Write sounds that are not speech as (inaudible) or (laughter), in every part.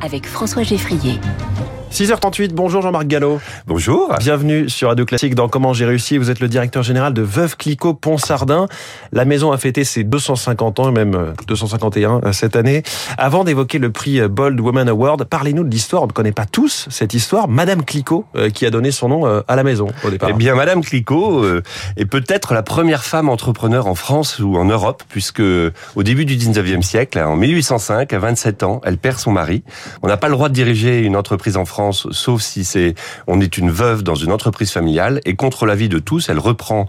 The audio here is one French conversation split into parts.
avec François Geffrier. 6h38, bonjour Jean-Marc Gallo. Bonjour. Bienvenue sur Radio Classique dans Comment j'ai réussi. Vous êtes le directeur général de Veuve Clicquot Pont-Sardin. La maison a fêté ses 250 ans, même 251 euh, cette année. Avant d'évoquer le prix Bold Woman Award, parlez-nous de l'histoire. On ne connaît pas tous cette histoire. Madame Clicquot, euh, qui a donné son nom euh, à la maison au départ. Eh bien, Madame Clicquot est peut-être la première femme entrepreneur en France ou en Europe, puisque au début du 19e siècle, en 1805, à 27 ans, elle perd son mari. On n'a pas le droit de diriger une entreprise en France sauf si c'est on est une veuve dans une entreprise familiale. Et contre l'avis de tous, elle reprend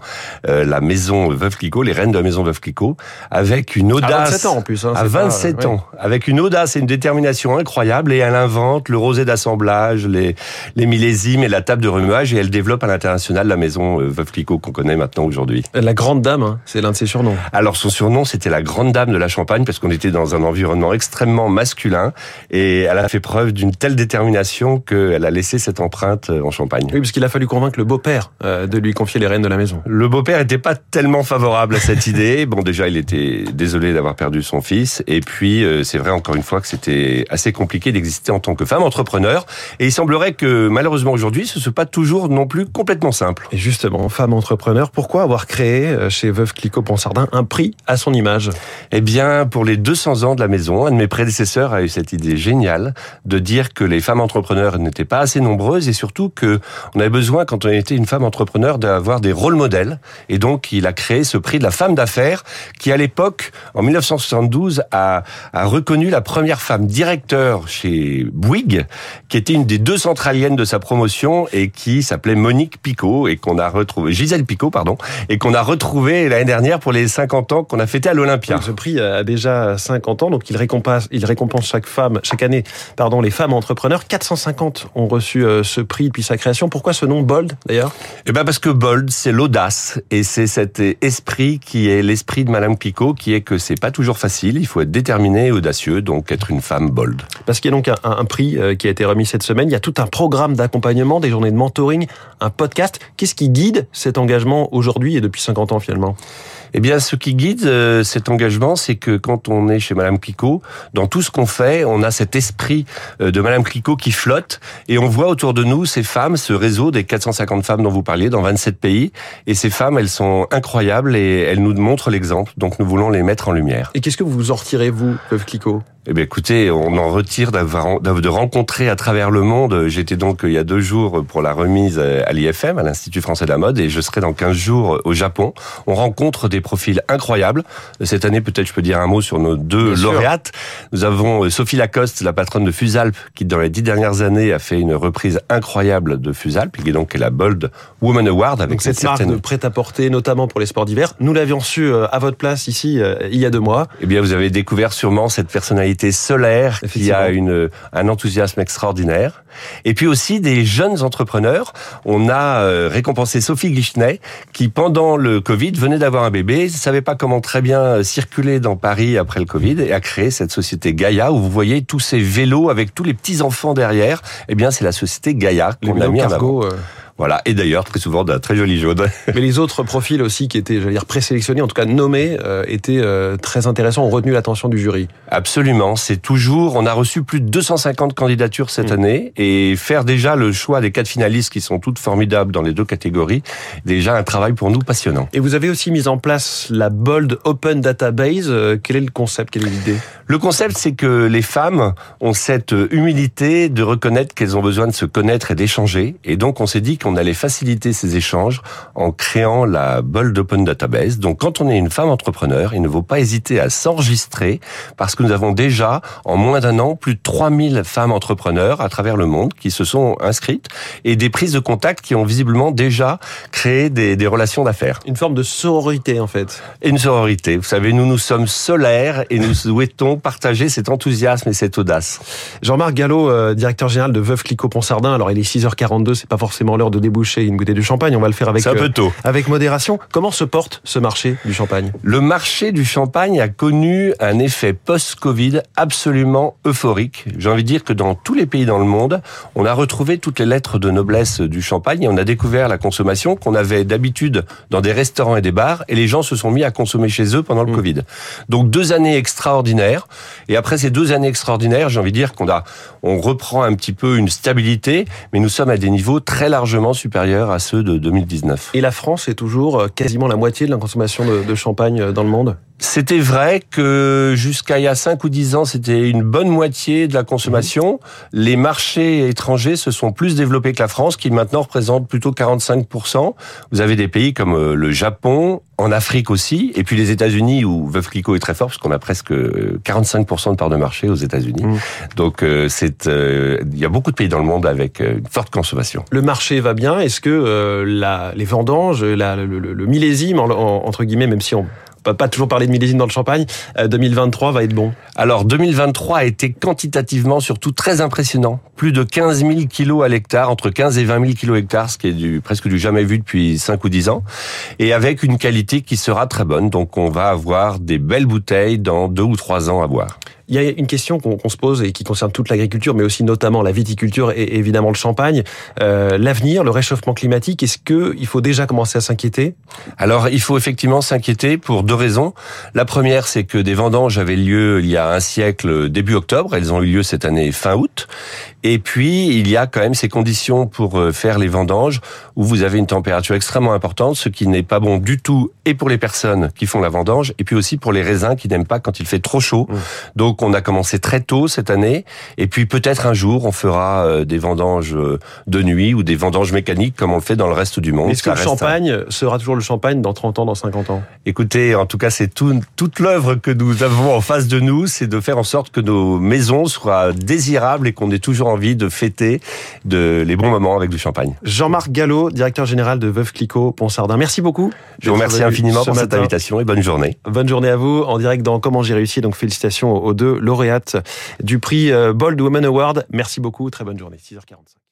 euh, la maison Veuve Clicquot, les reines de la maison Veuve Clicquot, avec une audace. À 27 ans en plus. Hein, à 27 ans, avec une audace et une détermination incroyable. Et elle invente le rosé d'assemblage, les, les millésimes et la table de remuage. Et elle développe à l'international la maison euh, Veuve Clicquot qu'on connaît maintenant aujourd'hui. La grande dame, hein, c'est l'un de ses surnoms. Alors son surnom, c'était la grande dame de la Champagne parce qu'on était dans un environnement extrêmement masculin. Et elle a fait preuve d'une telle détermination qu'elle a laissé cette empreinte euh, en Champagne. Oui, parce qu'il a fallu convaincre le beau-père euh, de lui confier les rênes de la maison. Le beau-père n'était pas tellement favorable à cette idée. Bon, déjà, il était désolé d'avoir perdu son fils. Et puis, euh, c'est vrai, encore une fois, que c'était assez compliqué d'exister en tant que femme entrepreneur. Et il semblerait que, malheureusement, aujourd'hui, ce ne soit pas toujours non plus complètement simple. Et justement, femme entrepreneur, pourquoi avoir créé chez Veuve Clicquot Ponsardin un prix à son image? Eh bien, pour les 200 ans de la maison, un de mes prédécesseurs a eu cette idée géniale de dire que les femmes entrepreneurs n'étaient pas assez nombreuses et surtout que on avait besoin, quand on était une femme entrepreneur, d'avoir des rôles modèles. Et donc, il a créé ce prix de la femme d'affaires qui, à l'époque, en 1972, a, reconnu la première femme directeur chez Bouygues, qui était une des deux centraliennes de sa promotion et qui s'appelait Monique Picot et qu'on a retrouvé, Gisèle Picot, pardon, et qu'on a retrouvé l'année dernière pour les 50 ans qu'on a fêté à l'Olympia. Ce prix a déjà 50 ans, donc il récompense, il récompense chaque femme, chaque année, pardon, les femmes entrepreneurs. 450 ont reçu euh, ce prix depuis sa création. Pourquoi ce nom Bold d'ailleurs? Eh ben parce que Bold, c'est l'audace et c'est cet esprit qui est l'esprit de Madame Picot, qui est que c'est pas toujours facile. Il faut être déterminé et audacieux, donc être une femme bold. Parce qu'il y a donc un, prix euh, qui a été remis cette semaine. Il y a tout un programme d'accompagnement, des journées de mentoring, un podcast. Qu'est-ce qui guide cet engagement aujourd'hui et depuis 50 ans finalement? Eh bien, ce qui guide euh, cet engagement, c'est que quand on est chez Madame Clicquot, dans tout ce qu'on fait, on a cet esprit euh, de Madame Clicquot qui flotte et on voit autour de nous ces femmes, ce réseau des 450 femmes dont vous parliez dans 27 pays. Et ces femmes, elles sont incroyables et elles nous montrent l'exemple. Donc, nous voulons les mettre en lumière. Et qu'est-ce que vous en retirez, vous, Veuve Clicquot eh bien, écoutez, on en retire d'avoir de rencontrer à travers le monde. J'étais donc il y a deux jours pour la remise à l'IFM, à l'Institut français de la mode, et je serai dans 15 jours au Japon. On rencontre des profils incroyables. Cette année, peut-être je peux dire un mot sur nos deux lauréates. Nous avons euh, Sophie Lacoste, la patronne de Fusalp, qui dans les dix dernières années a fait une reprise incroyable de Fusalp, qui est donc la Bold Woman Award avec cette, cette marque prêt-à-porter, notamment pour les sports d'hiver. Nous l'avions su euh, à votre place ici euh, il y a deux mois. Eh bien, vous avez découvert sûrement cette personnalité solaire qui a une, un enthousiasme extraordinaire. Et puis aussi des jeunes entrepreneurs. On a euh, récompensé Sophie Guichenet qui, pendant le Covid, venait d'avoir un bébé, ne savait pas comment très bien euh, circuler dans Paris après le Covid et a créé cette société Gaïa où vous voyez tous ces vélos avec tous les petits enfants derrière. Eh bien, c'est la société Gaïa qu'on a mis en avant. Euh, voilà. Et d'ailleurs, très souvent, d'un très joli jaune. (laughs) Mais les autres profils aussi qui étaient, j'allais dire, présélectionnés, en tout cas nommés, euh, étaient euh, très intéressants, ont retenu l'attention du jury. Absolument. C'est toujours, on a reçu plus de 250 candidatures cette mm. année et faire déjà le choix des quatre finalistes qui sont toutes formidables dans les deux catégories, déjà un travail pour nous passionnant. Et vous avez aussi mis en place la Bold Open Database. Euh, quel est le concept? Quelle est l'idée? Le concept, c'est que les femmes ont cette humilité de reconnaître qu'elles ont besoin de se connaître et d'échanger. Et donc, on s'est dit qu'on allait faciliter ces échanges en créant la Bold Open Database. Donc, quand on est une femme entrepreneur, il ne faut pas hésiter à s'enregistrer parce que nous avons déjà, en moins d'un an, plus de 3000 femmes entrepreneurs à travers le monde qui se sont inscrites et des prises de contact qui ont visiblement déjà créé des, des relations d'affaires. Une forme de sororité, en fait. Et une sororité. Vous savez, nous, nous sommes solaires et nous (laughs) souhaitons partager cet enthousiasme et cette audace. Jean-Marc Gallo, euh, directeur général de Veuve Clicquot Ponsardin. Alors il est 6h42, c'est pas forcément l'heure de de déboucher une bouteille de champagne. On va le faire avec, un peu tôt. avec modération. Comment se porte ce marché du champagne? Le marché du champagne a connu un effet post-Covid absolument euphorique. J'ai envie de dire que dans tous les pays dans le monde, on a retrouvé toutes les lettres de noblesse du champagne et on a découvert la consommation qu'on avait d'habitude dans des restaurants et des bars et les gens se sont mis à consommer chez eux pendant le mmh. Covid. Donc deux années extraordinaires et après ces deux années extraordinaires, j'ai envie de dire qu'on a on reprend un petit peu une stabilité, mais nous sommes à des niveaux très largement supérieurs à ceux de 2019. Et la France est toujours euh, quasiment la moitié de la consommation de, champagne euh, dans le monde? C'était vrai que jusqu'à il y a 5 ou 10 ans, c'était une bonne moitié de la consommation. Les marchés étrangers se sont plus développés que la France, qui maintenant représente plutôt 45%. Vous avez des pays comme euh, le Japon, en Afrique aussi, et puis les États-Unis où Veuve Clicquot est très fort, parce qu'on a presque 45% de part de marché aux États-Unis. Mmh. Donc c'est euh, il y a beaucoup de pays dans le monde avec euh, une forte consommation. Le marché va bien. Est-ce que euh, la, les vendanges, la, le, millésime, entre guillemets, même si on pas toujours parler de millésime dans le champagne, 2023 va être bon Alors 2023 a été quantitativement surtout très impressionnant. Plus de 15 000 kilos à l'hectare, entre 15 et 20 000 kilos hectare, ce qui est du, presque du jamais vu depuis 5 ou 10 ans, et avec une qualité qui sera très bonne. Donc on va avoir des belles bouteilles dans deux ou trois ans à boire. Il y a une question qu'on se pose et qui concerne toute l'agriculture, mais aussi notamment la viticulture et évidemment le champagne. Euh, L'avenir, le réchauffement climatique, est-ce qu'il faut déjà commencer à s'inquiéter? Alors, il faut effectivement s'inquiéter pour deux raisons. La première, c'est que des vendanges avaient lieu il y a un siècle, début octobre. Elles ont eu lieu cette année fin août. Et puis, il y a quand même ces conditions pour euh, faire les vendanges où vous avez une température extrêmement importante, ce qui n'est pas bon du tout et pour les personnes qui font la vendange et puis aussi pour les raisins qui n'aiment pas quand il fait trop chaud. Mmh. Donc, on a commencé très tôt cette année, et puis peut-être un jour on fera euh, des vendanges euh, de nuit ou des vendanges mécaniques comme on le fait dans le reste du monde. Est-ce que le champagne sera toujours le champagne dans 30 ans, dans 50 ans? Écoutez, en tout cas c'est tout, toute l'œuvre que nous avons en face de nous, c'est de faire en sorte que nos maisons soient désirables et qu'on ait toujours envie de fêter de, les bons moments avec du champagne. Jean-Marc Gallo, directeur général de Veuve Clicquot, Pont-Sardin. Merci beaucoup. Je vous remercie infiniment pour cette invitation et bonne journée. Bonne journée à vous, en direct dans Comment j'ai réussi. Donc félicitations aux deux lauréate du prix euh, Bold Woman Award. Merci beaucoup, très bonne journée, 6h45.